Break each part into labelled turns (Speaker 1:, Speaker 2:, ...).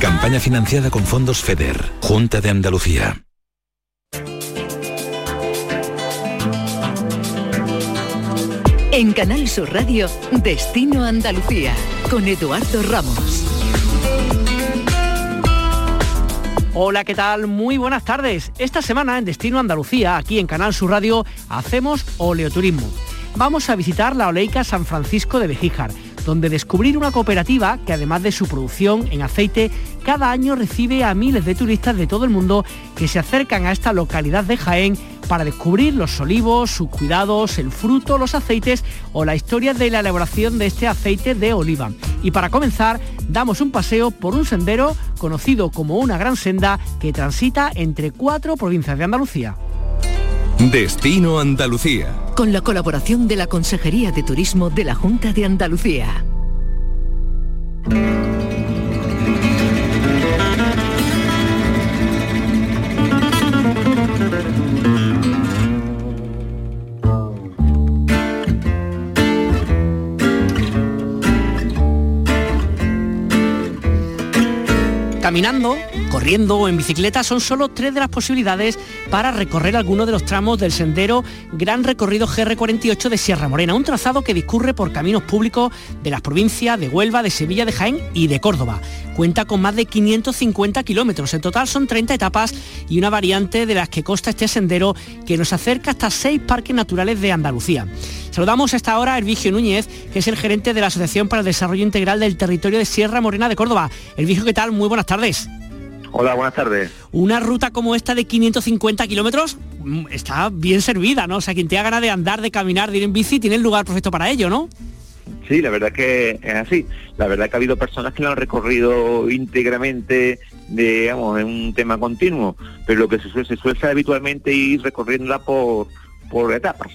Speaker 1: Campaña financiada con fondos FEDER, Junta de Andalucía.
Speaker 2: En Canal Sur Radio, Destino Andalucía, con Eduardo Ramos.
Speaker 3: Hola, ¿qué tal? Muy buenas tardes. Esta semana en Destino Andalucía, aquí en Canal Sur Radio, hacemos oleoturismo. Vamos a visitar la oleica San Francisco de Bejíjar donde descubrir una cooperativa que además de su producción en aceite, cada año recibe a miles de turistas de todo el mundo que se acercan a esta localidad de Jaén para descubrir los olivos, sus cuidados, el fruto, los aceites o la historia de la elaboración de este aceite de oliva. Y para comenzar, damos un paseo por un sendero conocido como una gran senda que transita entre cuatro provincias de Andalucía.
Speaker 1: Destino Andalucía.
Speaker 2: Con la colaboración de la Consejería de Turismo de la Junta de Andalucía.
Speaker 3: Caminando, corriendo o en bicicleta son solo tres de las posibilidades para recorrer alguno de los tramos del sendero Gran Recorrido GR48 de Sierra Morena, un trazado que discurre por caminos públicos de las provincias de Huelva, de Sevilla, de Jaén y de Córdoba. Cuenta con más de 550 kilómetros, en total son 30 etapas y una variante de las que consta este sendero que nos acerca hasta seis parques naturales de Andalucía. Saludamos a esta hora a Elvigio Núñez, que es el gerente de la Asociación para el Desarrollo Integral del Territorio de Sierra Morena de Córdoba. Elvigio, ¿qué tal? Muy buenas tardes.
Speaker 4: Hola, buenas tardes.
Speaker 3: Una ruta como esta de 550 kilómetros mm, está bien servida, ¿no? O sea, quien tenga ganas de andar, de caminar, de ir en bici, tiene el lugar perfecto para ello, ¿no?
Speaker 4: Sí, la verdad que es así. La verdad que ha habido personas que lo han recorrido íntegramente, digamos, en un tema continuo, pero lo que se suele, se suele habitualmente ir recorriéndola por, por etapas,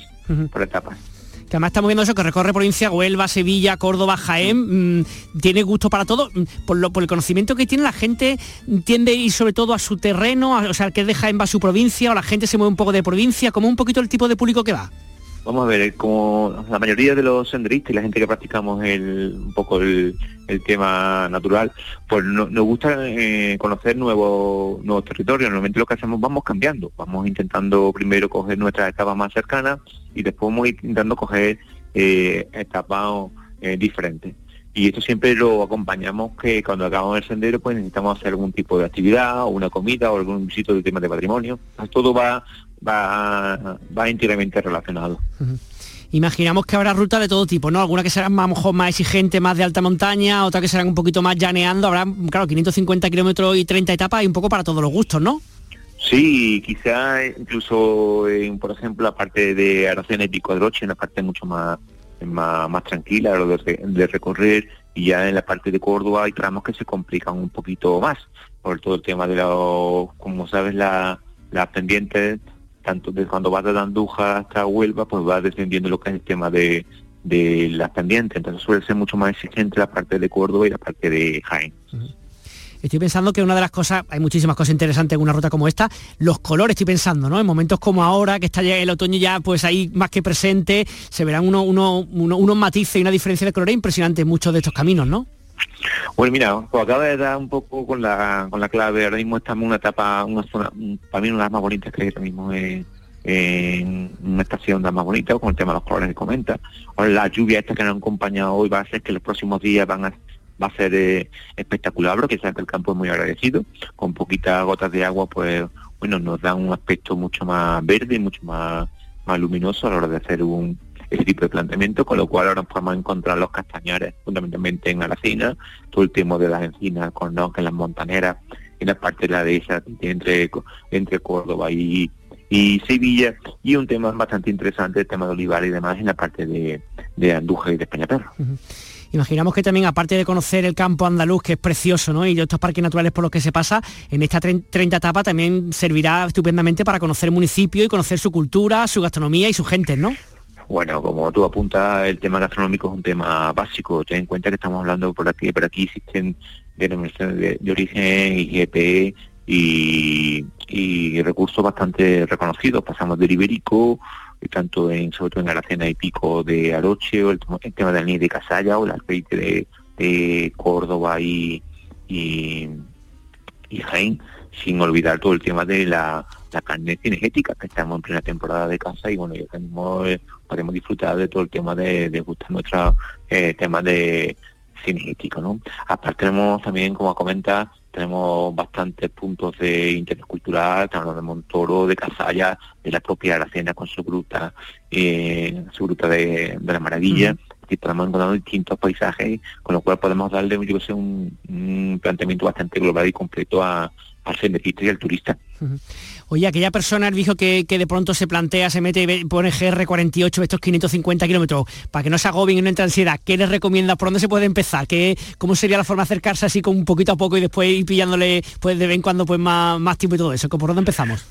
Speaker 4: por etapas
Speaker 3: que además estamos viendo eso, que recorre provincia Huelva, Sevilla, Córdoba, Jaén, mm, tiene gusto para todo, mm, por, lo, por el conocimiento que tiene la gente, tiende y sobre todo a su terreno, o sea, que de Jaén va a su provincia, o la gente se mueve un poco de provincia, como un poquito el tipo de público que va.
Speaker 4: Vamos a ver, como la mayoría de los senderistas y la gente que practicamos el, un poco el, tema natural, pues nos gusta eh, conocer nuevos, nuevos territorios. Normalmente lo que hacemos vamos cambiando, vamos intentando primero coger nuestras etapas más cercanas y después vamos intentando coger eh, etapas eh, diferentes. Y esto siempre lo acompañamos que cuando acabamos el sendero pues necesitamos hacer algún tipo de actividad o una comida o algún visito de tema de patrimonio. todo va, va, va íntimamente relacionado.
Speaker 3: Imaginamos que habrá rutas de todo tipo, ¿no? Algunas que serán más, más exigentes, más de alta montaña, otras que serán un poquito más llaneando. Habrá, claro, 550 kilómetros y 30 etapas y un poco para todos los gustos, ¿no?
Speaker 4: Sí, quizá incluso, en, por ejemplo, la parte de Aracena y Pico Adroche, una parte mucho más más, más tranquila de, recorrer y ya en la parte de Córdoba hay tramos que se complican un poquito más por todo el tema de los, como sabes, la, las pendientes, tanto de cuando vas de Andújar hasta Huelva, pues vas descendiendo lo que es el tema de, de las pendientes, entonces suele ser mucho más exigente la parte de Córdoba y la parte de Jaén.
Speaker 3: Estoy pensando que una de las cosas, hay muchísimas cosas interesantes en una ruta como esta, los colores estoy pensando, ¿no? En momentos como ahora, que está ya el otoño ya pues ahí más que presente, se verán uno, uno, unos matices y una diferencia de colores impresionante en muchos de estos caminos, ¿no?
Speaker 4: Bueno, mira, pues acaba de dar un poco con la, con la clave, ahora mismo estamos en una etapa, una zona, para mí una de las más bonitas que hay ahora mismo en una estación de las más bonitas, con el tema de los colores que comenta. Ahora la lluvia esta que nos han acompañado hoy va a hacer que los próximos días van a va a ser eh, espectacular, porque que el campo es muy agradecido, con poquitas gotas de agua, pues bueno, nos da un aspecto mucho más verde, mucho más, más luminoso a la hora de hacer un ese tipo de planteamiento, con lo cual ahora podemos encontrar los castañares fundamentalmente en Aracina, todo el tema de las encinas, con ¿no? que las montaneras, en la parte de la dehesa entre, entre Córdoba y, y Sevilla, y un tema bastante interesante, el tema de olivar y demás, en la parte de, de Andújar y de Peñaperro.
Speaker 3: Imaginamos que también, aparte de conocer el campo andaluz, que es precioso, ¿no? Y estos parques naturales por los que se pasa, en esta 30 etapa también servirá estupendamente para conocer el municipio y conocer su cultura, su gastronomía y su gente, ¿no?
Speaker 4: Bueno, como tú apuntas, el tema gastronómico es un tema básico. Ten en cuenta que estamos hablando por aquí, por aquí existen denominaciones de, origen, IGP y, y recursos bastante reconocidos. Pasamos del ibérico, tanto en, sobre todo en Aracena y Pico de Aroche, o el, tema del anís de Casalla, o el aceite de, Córdoba y, y, Jaén, sin olvidar todo el tema de la, carne cinegética, que estamos en plena temporada de casa y bueno, ya tenemos, eh, podemos disfrutar de todo el tema de, de gustar nuestro eh, tema de cinegético, ¿no? Aparte tenemos también, como comenta, tenemos bastantes puntos de interés cultural, hablando de Montoro, de Casalla, de la propia Aracena con su gruta, eh, su gruta de, la maravilla, y estamos encontrando distintos paisajes, con lo cual podemos darle yo sé, un, un planteamiento bastante global y completo a, al senderista y al turista.
Speaker 3: Oye, aquella persona dijo que, que de pronto se plantea, se mete y pone GR48 estos 550 kilómetros, para que no se agobien y no entre ansiedad, ¿qué les recomienda? ¿Por dónde se puede empezar? ¿Qué, ¿Cómo sería la forma de acercarse así con un poquito a poco y después ir pillándole pues de vez en cuando pues más, más tiempo y todo eso? ¿Por dónde empezamos?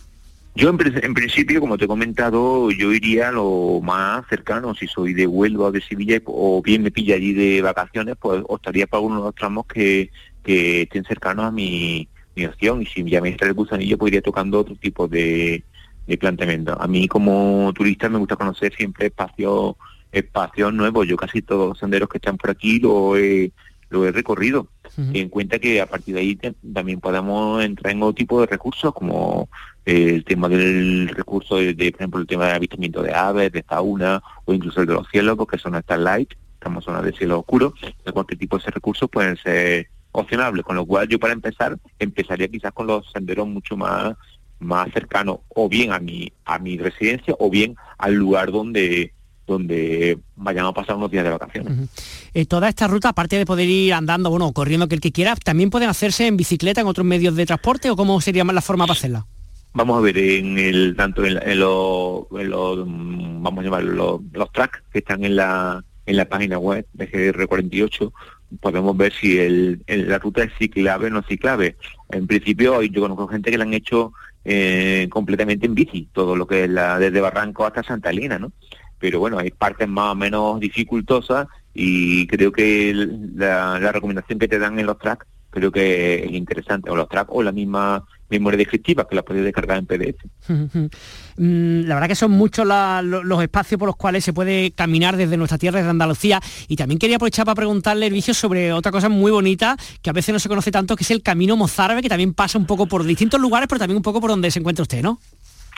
Speaker 4: Yo en, principio, como te he comentado, yo iría lo más cercano, si soy de Huelva o de Sevilla o bien me pilla allí de vacaciones, pues optaría para uno de los tramos que, que estén cercanos a mi mi opción y si ya me entra el gusanillo pues iría tocando otro tipo de, de planteamiento. A mí como turista me gusta conocer siempre espacios espacios nuevos. Yo casi todos los senderos que están por aquí lo he, lo he recorrido. Y en cuenta que a partir de ahí también podemos entrar en otro tipo de recursos, como el tema del recurso de, por ejemplo, el tema del avistamiento de aves, de fauna, o incluso el de los cielos, porque son Starlight, estamos en zona de cielo oscuro. De cualquier tipo de recursos pueden ser opcionable, con lo cual yo para empezar empezaría quizás con los senderos mucho más más cercanos o bien a mi a mi residencia o bien al lugar donde donde vayamos a pasar unos días de vacaciones.
Speaker 3: Eh, toda esta ruta, aparte de poder ir andando, bueno, corriendo que el que quiera, ¿también pueden hacerse en bicicleta, en otros medios de transporte o cómo sería más la forma para hacerla?
Speaker 4: Vamos a ver, en el tanto en, los, vamos a llamar los, los tracks que están en la en la página web de GR48 podemos ver si el, la ruta es ciclable o no ciclable. En principio, yo conozco gente que la han hecho eh, completamente en bici, todo lo que es la desde Barranco hasta Santa Elena, ¿no? Pero bueno, hay partes más o menos dificultosas y creo que la recomendación que te dan en los tracks creo que es interesante, o los tracks o la misma memoria descriptiva que la podéis descargar en PDF.
Speaker 3: Mm, la verdad que son muchos los espacios por los cuales se puede caminar desde nuestra tierra, desde Andalucía. Y también quería aprovechar para preguntarle, Hervicio, sobre otra cosa muy bonita que a veces no se conoce tanto, que es el Camino Mozárabe, que también pasa un poco por distintos lugares, pero también un poco por donde se encuentra usted, ¿no?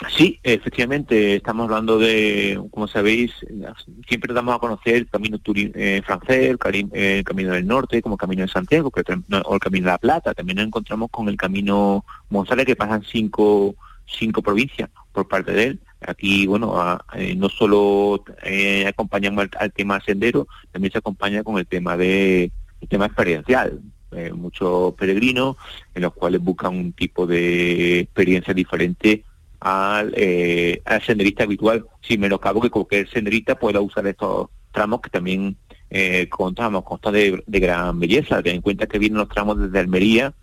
Speaker 4: Sí, efectivamente, estamos hablando de, como sabéis, siempre damos a conocer el camino eh, francés, el, camino del norte, como el camino de Santiago, o el camino de la Plata. También nos encontramos con el camino Monsalve, que pasan cinco, cinco provincias por parte de él. Aquí, bueno, eh, no solo eh, acompañamos al, tema sendero, también se acompaña con el tema de el tema experiencial. muchos peregrinos en los cuales buscan un tipo de experiencia diferente al, eh, al senderista habitual, sin cabo que cualquier senderista pueda usar estos tramos que también eh, contamos, consta de, gran belleza. Ten en cuenta que vienen los tramos desde Almería,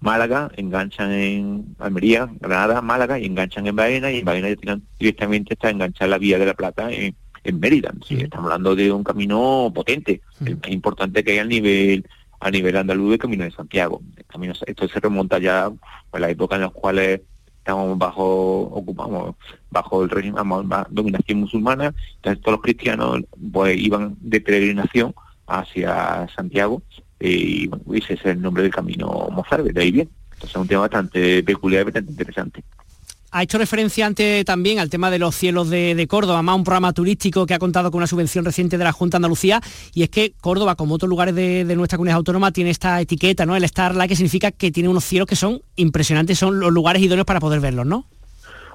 Speaker 4: Málaga, enganchan en Almería, Granada, Málaga y enganchan en Baena y en Baena directamente está enganchar la vía de la Plata en, Mérida. Estamos hablando de un camino potente, el más importante que hay al nivel a nivel andaluz el camino de Santiago. El camino, esto se remonta ya a la época en las cuales estamos bajo ocupamos bajo el régimen dominación musulmana entonces todos los cristianos pues iban de peregrinación hacia Santiago y bueno, ese es el nombre del camino Mozart de ahí bien entonces es un tema bastante peculiar y bastante interesante
Speaker 3: ha hecho referencia antes también al tema de los cielos de, Córdoba, más un programa turístico que ha contado con una subvención reciente de la Junta de Andalucía, y es que Córdoba, como otros lugares de, nuestra comunidad autónoma, tiene esta etiqueta, ¿no? El Starlight, que significa que tiene unos cielos que son impresionantes, son los lugares idóneos para poder verlos, ¿no?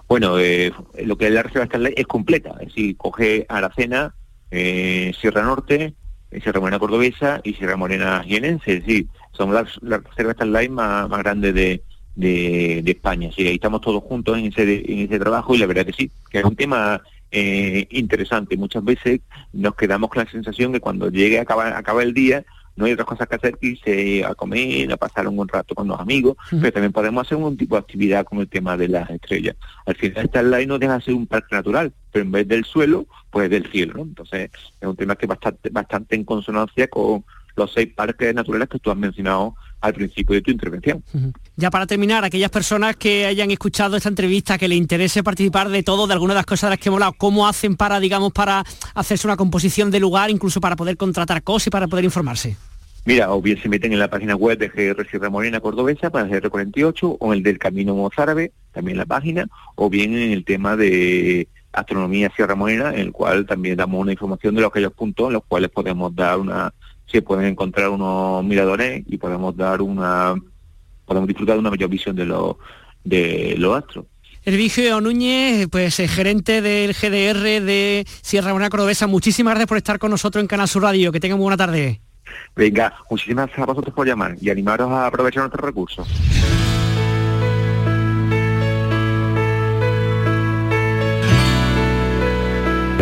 Speaker 4: Bueno, eh, lo que es la Reserva Starlight es completa, es decir, coge Aracena, eh, Sierra Norte, eh, Sierra Morena Cordobesa y Sierra Morena Jienense, es decir, son las, las reservas Starlight más, más grandes de, de, España. Sí, ahí estamos todos juntos en ese, en ese trabajo y la verdad que sí, que es un tema eh, interesante. Muchas veces nos quedamos con la sensación que cuando llegue a acabar, el día no hay otras cosas que hacer que irse a comer, a pasar un buen rato con los amigos, pero también podemos hacer un tipo de actividad con el tema de las estrellas. Al final Starlight no deja de ser un parque natural, pero en vez del suelo, pues del cielo, Entonces es un tema que es bastante, bastante en consonancia con los seis parques naturales que tú has mencionado al principio de tu intervención.
Speaker 3: Ya para terminar, aquellas personas que hayan escuchado esta entrevista, que le interese participar de todo, de algunas de las cosas de las que hemos hablado, ¿cómo hacen para, digamos, para hacerse una composición de lugar, incluso para poder contratar cosas y para poder informarse?
Speaker 4: Mira, o bien se meten en la página web de GR Sierra Morena Cordobesa para el GR48 o en el del Camino Mozárabe, también la página, o bien en el tema de Astronomía Sierra Morena, en el cual también damos una información de los aquellos puntos en los cuales podemos dar una se pueden encontrar unos miradores y podemos dar una podemos disfrutar de una mayor visión de los de los astros.
Speaker 3: Hervigio Núñez, pues eh, gerente del GDR de Sierra Buena Cordobesa, muchísimas gracias por estar con nosotros en Canal Sur Radio. Que tengan buena tarde.
Speaker 4: Venga, muchísimas gracias a vosotros por llamar y animaros a aprovechar nuestros recursos.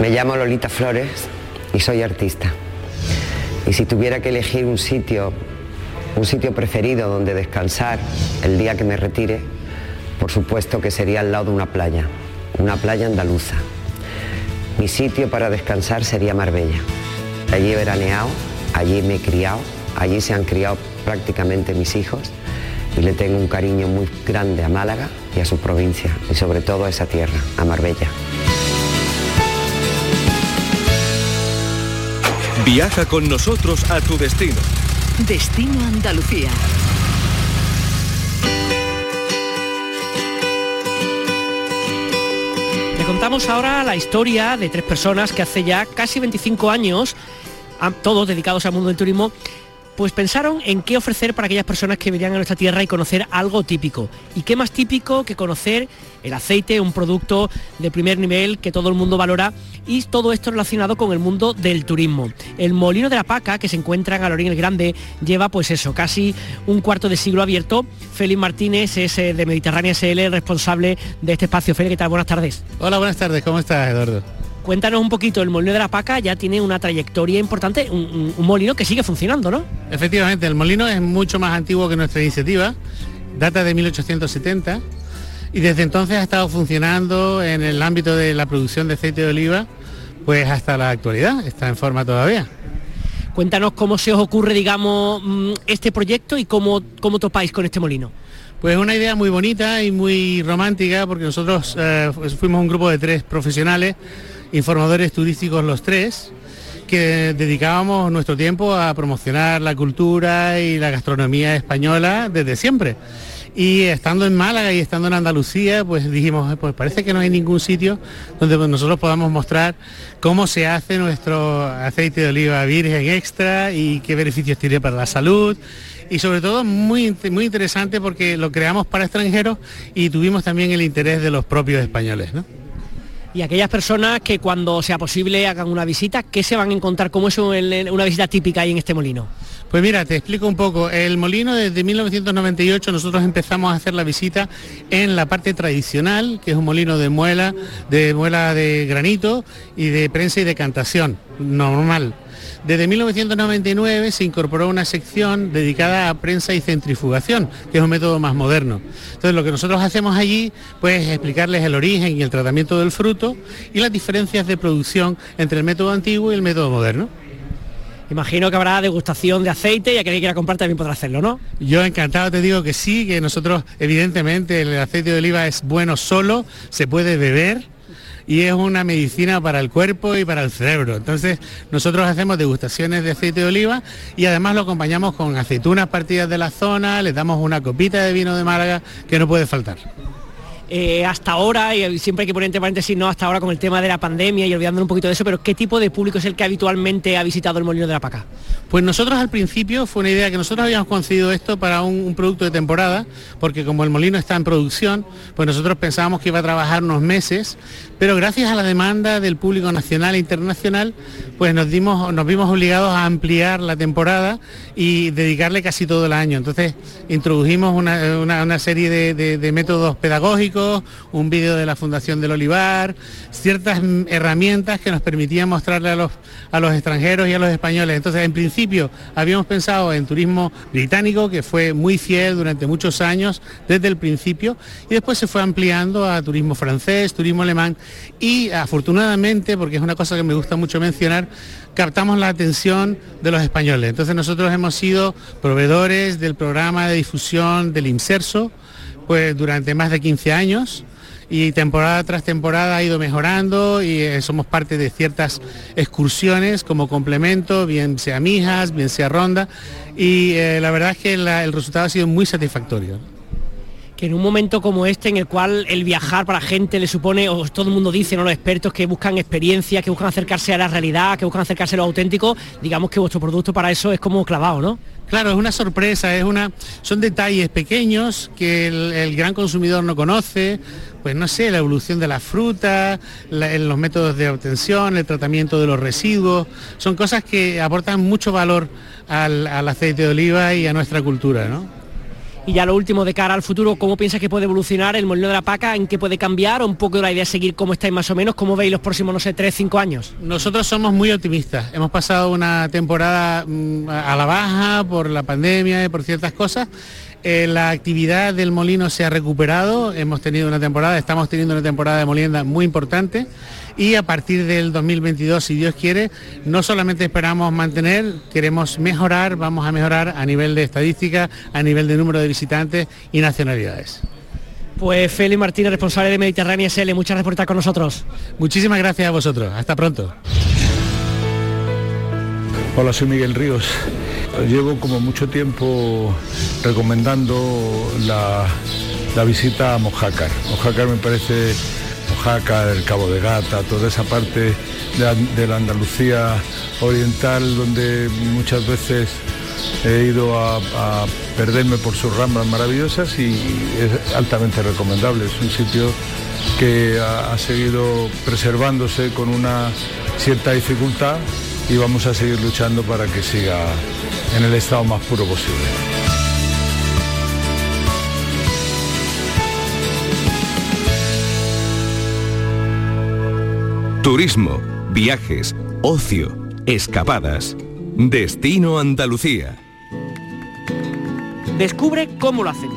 Speaker 5: Me llamo Lolita Flores y soy artista. Y si tuviera que elegir un sitio, un sitio preferido donde descansar el día que me retire, por supuesto que sería al lado de una playa, una playa andaluza. Mi sitio para descansar sería Marbella. Allí he veraneado, allí me he criado, allí se han criado prácticamente mis hijos y le tengo un cariño muy grande a Málaga y a su provincia y sobre todo a esa tierra, a Marbella.
Speaker 6: Viaja con nosotros a tu destino.
Speaker 2: Destino Andalucía.
Speaker 3: Le contamos ahora la historia de tres personas que hace ya casi 25 años, todos dedicados al mundo del turismo, pues pensaron en qué ofrecer para aquellas personas que venían a nuestra tierra y conocer algo típico. ¿Y qué más típico que conocer el aceite, un producto de primer nivel que todo el mundo valora y todo esto relacionado con el mundo del turismo? El Molino de la Paca, que se encuentra en Alorín el Grande, lleva pues eso, casi un cuarto de siglo abierto. Félix Martínez es eh, de Mediterránea SL, responsable de este espacio. Félix, ¿qué tal? Buenas tardes.
Speaker 7: Hola, buenas tardes. ¿Cómo estás, Eduardo?
Speaker 3: Cuéntanos un poquito, el molino de la Paca ya tiene una trayectoria importante, un, molino que sigue funcionando, ¿no?
Speaker 7: Efectivamente, el molino es mucho más antiguo que nuestra iniciativa, data de 1870 y desde entonces ha estado funcionando en el ámbito de la producción de aceite de oliva, pues hasta la actualidad, está en forma todavía.
Speaker 3: Cuéntanos cómo se os ocurre, digamos, mm, este proyecto y cómo, cómo topáis con este molino.
Speaker 7: Pues una idea muy bonita y muy romántica porque nosotros eh, fuimos un grupo de tres profesionales informadores turísticos los tres, que dedicábamos nuestro tiempo a promocionar la cultura y la gastronomía española desde siempre. Y estando en Málaga y estando en Andalucía, pues dijimos, pues parece que no hay ningún sitio donde nosotros podamos mostrar cómo se hace nuestro aceite de oliva virgen extra y qué beneficios tiene para la salud. Y sobre todo muy, muy interesante porque lo creamos para extranjeros y tuvimos también el interés de los propios españoles. ¿no?
Speaker 3: Y aquellas personas que cuando sea posible hagan una visita, ¿qué se van a encontrar? ¿Cómo es una visita típica ahí en este molino?
Speaker 7: Pues mira, te explico un poco. El molino desde 1998 nosotros empezamos a hacer la visita en la parte tradicional, que es un molino de muela, de muela de granito y de prensa y decantación, normal. Desde 1999 se incorporó una sección dedicada a prensa y centrifugación, que es un método más moderno. Entonces lo que nosotros hacemos allí pues es explicarles el origen y el tratamiento del fruto y las diferencias de producción entre el método antiguo y el método moderno.
Speaker 3: Imagino que habrá degustación de aceite y aquel que quiera comprar también podrá hacerlo, ¿no?
Speaker 7: Yo encantado te digo que sí, que nosotros evidentemente el aceite de oliva es bueno solo, se puede beber y es una medicina para el cuerpo y para el cerebro. Entonces nosotros hacemos degustaciones de aceite de oliva y además lo acompañamos con aceitunas partidas de la zona, les damos una copita de vino de Málaga que no puede faltar.
Speaker 3: Eh, hasta ahora, y siempre hay que poner entre paréntesis, no hasta ahora con el tema de la pandemia y olvidando un poquito de eso, pero ¿qué tipo de público es el que habitualmente ha visitado el Molino de la Paca?
Speaker 7: Pues nosotros al principio fue una idea que nosotros habíamos concebido esto para un, producto de temporada, porque como el molino está en producción, pues nosotros pensábamos que iba a trabajar unos meses, pero gracias a la demanda del público nacional e internacional, pues nos, dimos, nos vimos obligados a ampliar la temporada y dedicarle casi todo el año. Entonces introdujimos una, serie de métodos pedagógicos, un vídeo de la Fundación del Olivar, ciertas herramientas que nos permitían mostrarle a los, a los extranjeros y a los españoles. Entonces, en principio, habíamos pensado en turismo británico, que fue muy fiel durante muchos años, desde el principio, y después se fue ampliando a turismo francés, turismo alemán, y afortunadamente, porque es una cosa que me gusta mucho mencionar, captamos la atención de los españoles. Entonces nosotros hemos sido proveedores del programa de difusión del Inserso pues durante más de 15 años y temporada tras temporada ha ido mejorando y eh, somos parte de ciertas excursiones como complemento, bien sea Mijas, bien sea Ronda y eh, la verdad es que el resultado ha sido muy satisfactorio
Speaker 3: que en un momento como este en el cual el viajar para gente le supone, o todo el mundo dice, ¿no? los expertos que buscan experiencia, que buscan acercarse a la realidad, que buscan acercarse a lo auténtico, digamos que vuestro producto para eso es como clavado, ¿no?
Speaker 7: Claro, es una sorpresa, es una, son detalles pequeños que el, gran consumidor no conoce, pues no sé, la evolución de la fruta, los métodos de obtención, el tratamiento de los residuos, son cosas que aportan mucho valor al, al aceite de oliva y a nuestra cultura, ¿no?
Speaker 3: Y ya lo último, de cara al futuro, ¿cómo piensas que puede evolucionar el molino de la paca? ¿En qué puede cambiar? ¿O un poco la idea de seguir como estáis más o menos? ¿Cómo veis los próximos, no sé, tres, cinco años?
Speaker 7: Nosotros somos muy optimistas. Hemos pasado una temporada mm, a la baja por la pandemia y por ciertas cosas. Eh, la actividad del molino se ha recuperado. Hemos tenido una temporada, estamos teniendo una temporada de molienda muy importante y a partir del 2022, si Dios quiere, no solamente esperamos mantener, queremos mejorar, vamos a mejorar a nivel de estadística, a nivel de número de visitantes y nacionalidades.
Speaker 3: Pues Félix Martínez, responsable de Mediterránea SL, muchas gracias por estar con nosotros.
Speaker 7: Muchísimas gracias a vosotros, hasta pronto.
Speaker 8: Hola, soy Miguel Ríos. Llevo como mucho tiempo recomendando la, visita a Mojácar. Mojácar me parece Oaxaca, el Cabo de Gata, toda esa parte de, la Andalucía oriental donde muchas veces he ido a, perderme por sus ramas maravillosas y es altamente recomendable. Es un sitio que ha, seguido preservándose con una cierta dificultad y vamos a seguir luchando para que siga en el estado más puro posible.
Speaker 6: Turismo, viajes, ocio, escapadas. Destino Andalucía.
Speaker 3: Descubre cómo lo hacemos.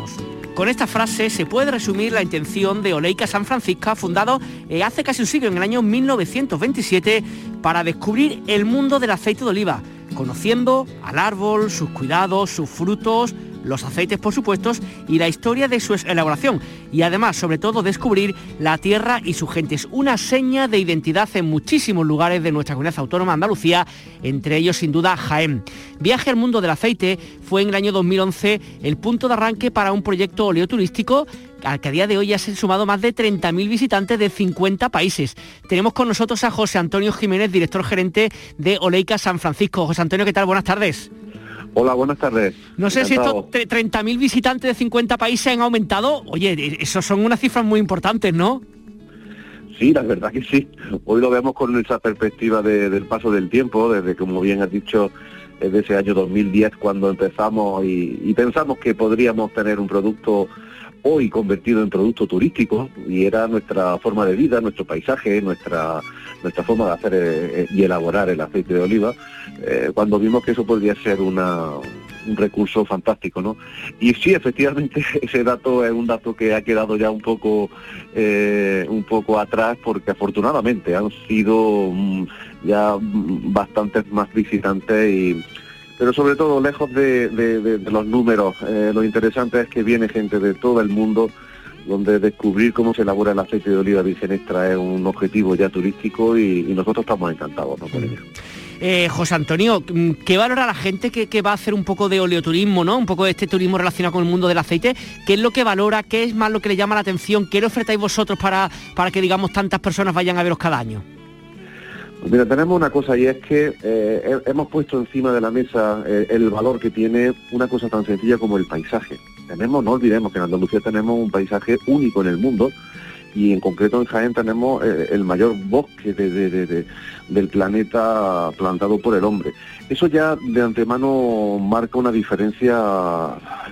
Speaker 3: Con esta frase se puede resumir la intención de Oleica San Francisco, fundado eh, hace casi un siglo, en el año 1927, para descubrir el mundo del aceite de oliva, conociendo al árbol, sus cuidados, sus frutos, los aceites por supuesto y la historia de su elaboración y además sobre todo descubrir la tierra y sus gentes, una seña de identidad en muchísimos lugares de nuestra comunidad autónoma Andalucía, entre ellos sin duda Jaén. Viaje al mundo del aceite fue en el año 2011 el punto de arranque para un proyecto oleoturístico al que a día de hoy ya se han sumado más de 30.000 visitantes de 50 países. Tenemos con nosotros a José Antonio Jiménez, director gerente de Oleica San Francisco. José Antonio, ¿qué tal? Buenas tardes.
Speaker 9: Hola, buenas tardes.
Speaker 3: No sé si estos 30.000 visitantes de 50 países han aumentado. Oye, eso son unas cifras muy importantes, ¿no?
Speaker 9: Sí, la verdad que sí. Hoy lo vemos con esa perspectiva del paso del tiempo, desde como bien has dicho, desde ese año 2010 cuando empezamos y pensamos que podríamos tener un producto hoy convertido en producto turístico y era nuestra forma de vida, nuestro paisaje, nuestra nuestra forma de hacer eh, y elaborar el aceite de oliva, eh, cuando vimos que eso podría ser una, un recurso fantástico, ¿no? Y sí, efectivamente, ese dato es un dato que ha quedado ya un poco, eh, un poco atrás, porque afortunadamente han sido mm, ya bastantes más visitantes y pero sobre todo lejos de, los números, lo interesante es que viene gente de todo el mundo donde descubrir cómo se elabora el aceite de oliva virgen extra es un objetivo ya turístico y, nosotros estamos encantados con ello.
Speaker 3: Eh, José Antonio, mm, ¿qué valora la gente que, va a hacer un poco de oleoturismo, ¿no? Un poco de este turismo relacionado con el mundo del aceite. ¿Qué es lo que valora? ¿Qué es más lo que le llama la atención? ¿Qué le ofertáis vosotros para, para que, digamos, tantas personas vayan a veros cada año?
Speaker 9: Pues mira, tenemos una cosa y es que eh, hemos puesto encima de la mesa eh, el valor que tiene una cosa tan sencilla como el paisaje. Tenemos, no olvidemos que en Andalucía tenemos un paisaje único en el mundo y en concreto en Jaén tenemos eh, el mayor bosque del planeta plantado por el hombre. Eso ya de antemano marca una diferencia,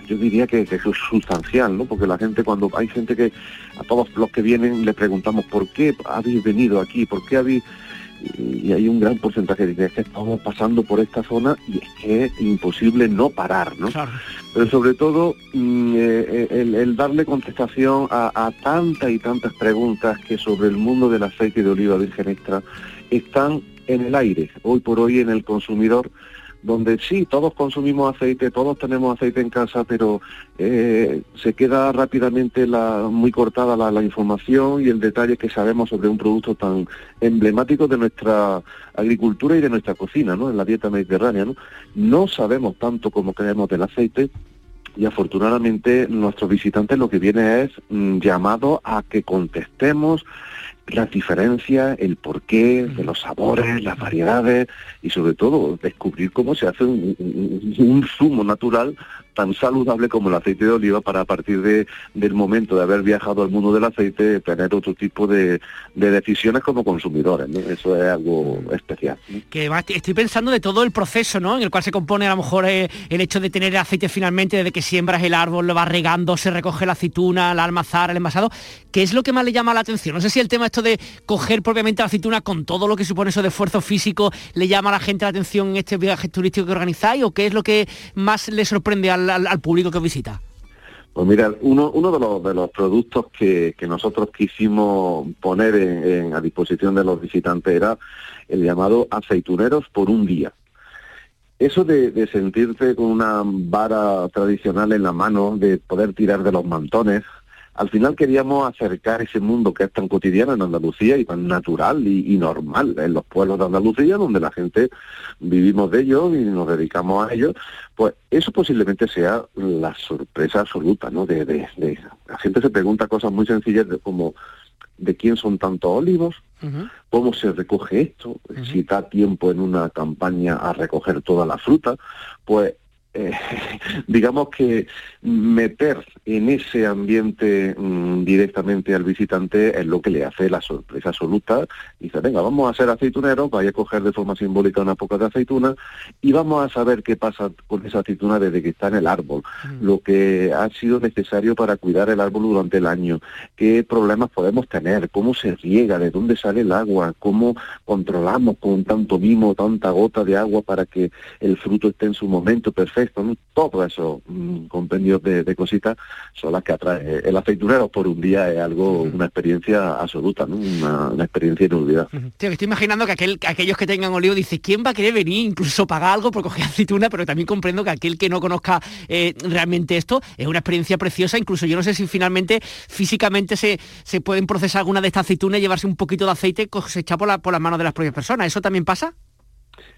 Speaker 9: yo diría que, que, es sustancial, ¿no? Porque la gente cuando hay gente que a todos los que vienen le preguntamos por qué habéis venido aquí, por qué habéis y hay un gran porcentaje de que estamos pasando por esta zona y es que es imposible no parar, ¿no? Pero sobre todo mm, eh, el, darle contestación a, tantas y tantas preguntas que sobre el mundo del aceite de oliva virgen extra están en el aire, hoy por hoy en el consumidor donde sí, todos consumimos aceite, todos tenemos aceite en casa, pero eh, se queda rápidamente la, muy cortada la, información y el detalle que sabemos sobre un producto tan emblemático de nuestra agricultura y de nuestra cocina, ¿no? En la dieta mediterránea, ¿no? No sabemos tanto como creemos del aceite, y afortunadamente nuestros visitantes lo que viene es mm, llamado a que contestemos las diferencias, el porqué de los sabores, las variedades y sobre todo descubrir cómo se hace un, zumo natural tan saludable como el aceite de oliva para a partir de, del momento de haber viajado al mundo del aceite tener otro tipo de, decisiones como consumidores. Eso es algo especial.
Speaker 3: Que estoy pensando de todo el proceso ¿no? en el cual se compone a lo mejor eh, el hecho de tener el aceite finalmente desde que siembras el árbol, lo vas regando, se recoge la aceituna, la almazara, el envasado. ¿Qué es lo que más le llama la atención? No sé si el tema esto de coger propiamente la aceituna con todo lo que supone eso de esfuerzo físico le llama a la gente la atención en este viaje turístico que organizáis o qué es lo que más le sorprende al al, público que visita?
Speaker 9: Pues mira, uno, de, los, productos que, nosotros quisimos poner a disposición de los visitantes era el llamado aceituneros por un día. Eso de, sentirte con una vara tradicional en la mano, de poder tirar de los mantones, al final queríamos acercar ese mundo que es tan cotidiano en Andalucía y tan natural y, normal en los pueblos de Andalucía, donde la gente vivimos de ellos y nos dedicamos a ellos, pues eso posiblemente sea la sorpresa absoluta, ¿no? De, la gente se pregunta cosas muy sencillas como de quién son tantos olivos, cómo se recoge esto, si da tiempo en una campaña a recoger toda la fruta, pues eh, digamos que meter en ese ambiente mm, directamente al visitante es lo que le hace la sorpresa absoluta. Dice, venga, vamos a ser aceituneros, vaya a coger de forma simbólica una poca de aceituna y vamos a saber qué pasa con esa aceituna desde que está en el árbol, mm. lo que ha sido necesario para cuidar el árbol durante el año, qué problemas podemos tener, cómo se riega, de dónde sale el agua, cómo controlamos con tanto mimo, tanta gota de agua para que el fruto esté en su momento perfecto. Todo eso mm, compendios de, cositas son las que atrae. El aceitunero por un día es algo, una experiencia absoluta, una, experiencia inolvidable.
Speaker 3: estoy imaginando que aquel, aquellos que tengan olivo dice, ¿quién va a querer venir? Incluso pagar algo por coger aceituna, pero también comprendo que aquel que no conozca eh, realmente esto es una experiencia preciosa. Incluso yo no sé si finalmente físicamente se, se pueden procesar alguna de estas aceitunas y llevarse un poquito de aceite cosechado por, por las manos de las propias personas. ¿Eso también pasa?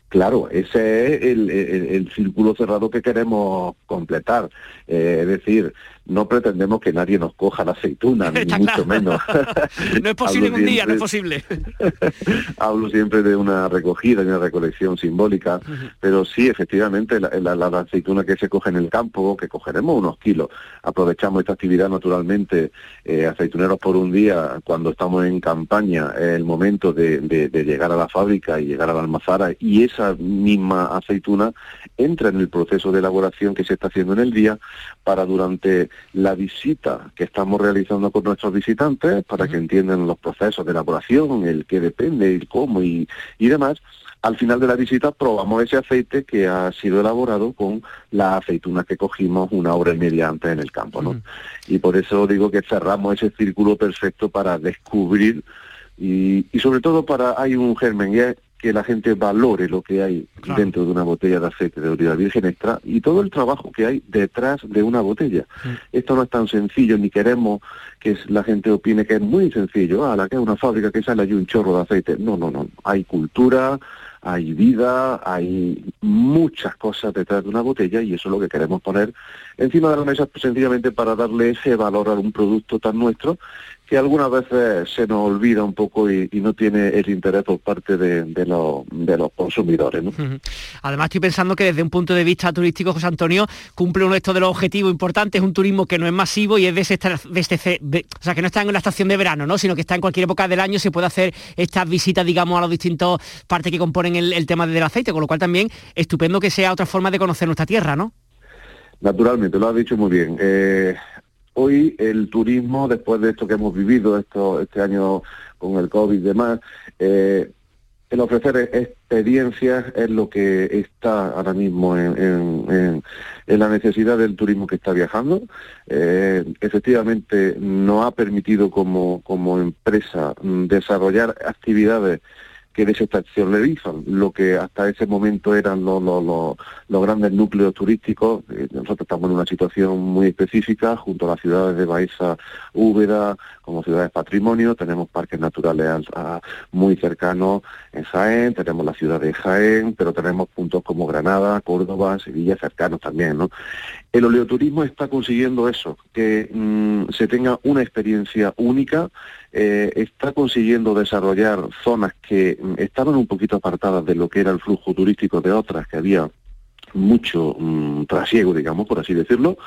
Speaker 9: Claro, ese es el, círculo cerrado que queremos completar. Eh, es decir, no pretendemos que nadie nos coja la aceituna, ni mucho menos.
Speaker 3: no es posible en un día, no es posible.
Speaker 9: Hablo siempre de una recogida, de una recolección simbólica, pero sí, efectivamente, la, aceituna que se coge en el campo, que cogeremos unos kilos, aprovechamos esta actividad naturalmente, eh, aceituneros por un día, cuando estamos en campaña, es el momento de, de llegar a la fábrica y llegar a la almazara, y esa misma aceituna entra en el proceso de elaboración que se está haciendo en el día para durante la visita que estamos realizando con nuestros visitantes para que entiendan los procesos de elaboración, el qué depende, el cómo y, y demás. Al final de la visita probamos ese aceite que ha sido elaborado con la aceituna que cogimos una hora y media antes en el campo, ¿no? Y por eso digo que cerramos ese círculo perfecto para descubrir y, y sobre todo para hay un germen y que la gente valore lo que hay dentro de una botella de aceite de oliva virgen extra y todo el trabajo que hay detrás de una botella. Esto no es tan sencillo, ni queremos que la gente opine que es muy sencillo, a la que es una fábrica que sale allí un chorro de aceite. No, no, no. Hay cultura, hay vida, hay muchas cosas detrás de una botella y eso es lo que queremos poner encima de la mesa sencillamente para darle ese valor a un producto tan nuestro que algunas veces se nos olvida un poco y, no tiene el interés por parte de, de, los, consumidores.
Speaker 3: Además estoy pensando que desde un punto de vista turístico, José Antonio, cumple uno de estos de los objetivos importantes, un turismo que no es masivo y es de, este, o sea, que no está en la estación de verano, ¿no? sino que está en cualquier época del año, se puede hacer estas visitas, digamos, a los distintos partes que componen el, el tema del aceite, con lo cual también estupendo que sea otra forma de conocer nuestra tierra, ¿no?
Speaker 9: Naturalmente, lo has dicho muy bien. Eh, hoy el turismo, después de esto que hemos vivido esto, este año con el COVID y demás, eh, el ofrecer experiencias es lo que está ahora mismo en, la necesidad del turismo que está viajando. Eh, efectivamente, nos ha permitido como, como empresa mm, desarrollar actividades que de esa le dicen, lo que hasta ese momento eran los, los, grandes núcleos turísticos. Eh, nosotros estamos en una situación muy específica, junto a las ciudades de Baeza, Úbeda, como ciudades patrimonio, tenemos parques naturales muy cercanos en Jaén, tenemos la ciudad de Jaén, pero tenemos puntos como Granada, Córdoba, Sevilla cercanos también. ¿no? El oleoturismo está consiguiendo eso, que mm, se tenga una experiencia única, eh, está consiguiendo desarrollar zonas que mm, estaban un poquito apartadas de lo que era el flujo turístico de otras, que había mucho mm, trasiego, digamos, por así decirlo,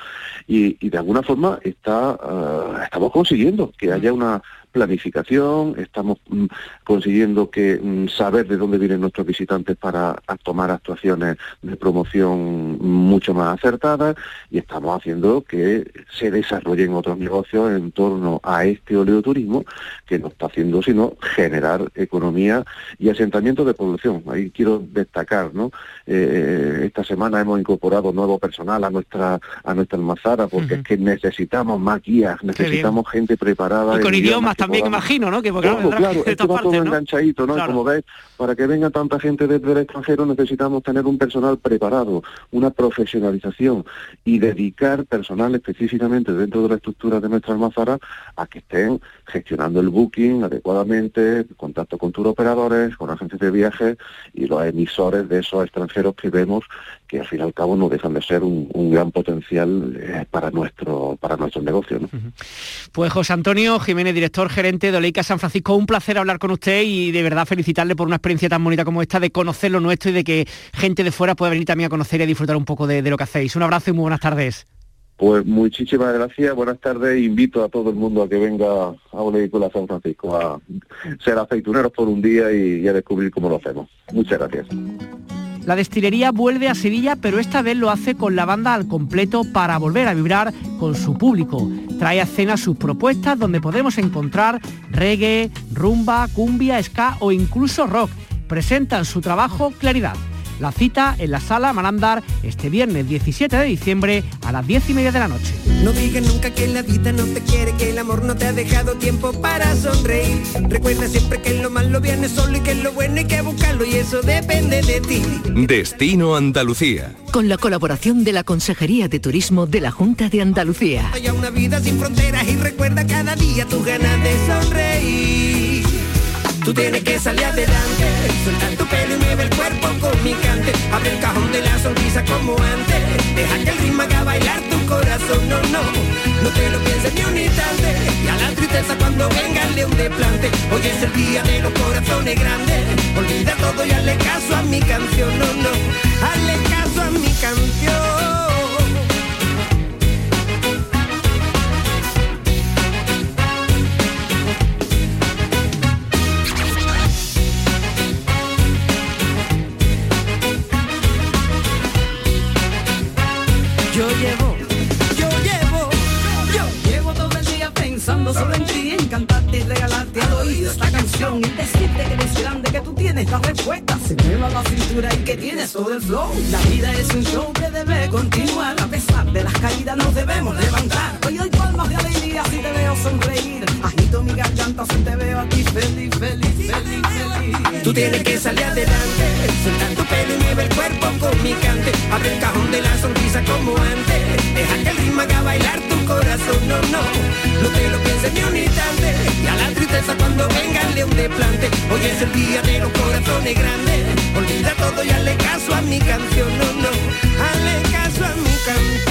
Speaker 9: y, de alguna forma está, ah, estamos consiguiendo que haya una planificación, estamos mm, consiguiendo que mm, saber de dónde vienen nuestros visitantes para tomar actuaciones de promoción mucho más acertadas y estamos haciendo que se desarrollen otros negocios en torno a este oleoturismo que no está haciendo sino generar economía y asentamiento de producción. Ahí quiero destacar, ¿no? Eh, esta semana hemos incorporado nuevo personal a nuestra a nuestra almazara porque es que necesitamos más guías, necesitamos gente preparada.
Speaker 3: Y con idiomas también imagino, ¿no?
Speaker 9: Que claro, claro, es todo enganchadito, ¿no? Como ves, para que venga tanta gente desde el extranjero necesitamos tener un personal preparado, una profesionalización y dedicar personal específicamente dentro de la estructura de nuestra almazara a que estén gestionando el booking adecuadamente, contacto con operadores, con agentes de viajes y los emisores de esos extranjeros que vemos que al fin y al cabo no dejan de ser un, gran potencial eh, para nuestro para nuestro negocio. ¿no?
Speaker 3: Pues José Antonio Jiménez, director gerente de Oleica San Francisco, un placer hablar con usted y de verdad felicitarle por una experiencia tan bonita como esta de conocer lo nuestro y de que gente de fuera pueda venir también a conocer y a disfrutar un poco de, lo que hacéis. Un abrazo y muy buenas tardes.
Speaker 9: Pues muchísimas gracias, buenas tardes. Invito a todo el mundo a que venga a Oleícola San Francisco a ser aceituneros por un día y a descubrir cómo lo hacemos. Muchas gracias.
Speaker 3: La destilería vuelve a Sevilla, pero esta vez lo hace con la banda al completo para volver a vibrar con su público. Trae a escena sus propuestas donde podemos encontrar reggae, rumba, cumbia, ska o incluso rock. Presentan su trabajo Claridad. La cita en la sala Marandar este viernes 17 de diciembre a las 10 y media de la noche.
Speaker 10: No digas nunca que la vida no te quiere, que el amor no te ha dejado tiempo para sonreír. Recuerda siempre que lo malo viene solo y que lo bueno hay que buscarlo y eso depende de ti.
Speaker 6: Destino Andalucía.
Speaker 2: Con la colaboración de la Consejería de Turismo de la Junta de Andalucía.
Speaker 10: Hay una vida sin fronteras y recuerda cada día tus ganas de sonreír. Tú tienes que salir adelante, soltar tu pelo y mueve el cuerpo con mi cante. Abre el cajón de la sonrisa como antes. Deja que el ritmo haga bailar tu corazón, no, no. No te lo pienses ni un instante. Y a la tristeza cuando venga el león de plante. Hoy es el día de los corazones grandes. Olvida todo y hazle caso a mi canción, no, no. Hazle caso a mi canción.
Speaker 11: Se mueva la cintura y que tienes todo el flow. La vida es un show que debe continuar, a pesar de las caídas nos debemos levantar. Hoy doy palmas de alegría si te veo sonreír, mi garganta si te veo a ti feliz, feliz, feliz, feliz.
Speaker 10: Tú tienes que salir adelante, soltar tu pelo y mueve el cuerpo con mi cante, abre el cajón de la sonrisa como antes, deja que el ritmo haga bailar tu corazón, no, no, no te lo pienses ni un instante. Y a la tristeza cuando venga el león de plante. Hoy es el día de los corazones grandes. Olvida todo y hazle caso a mi canción, no, no, hazle caso a mi canción.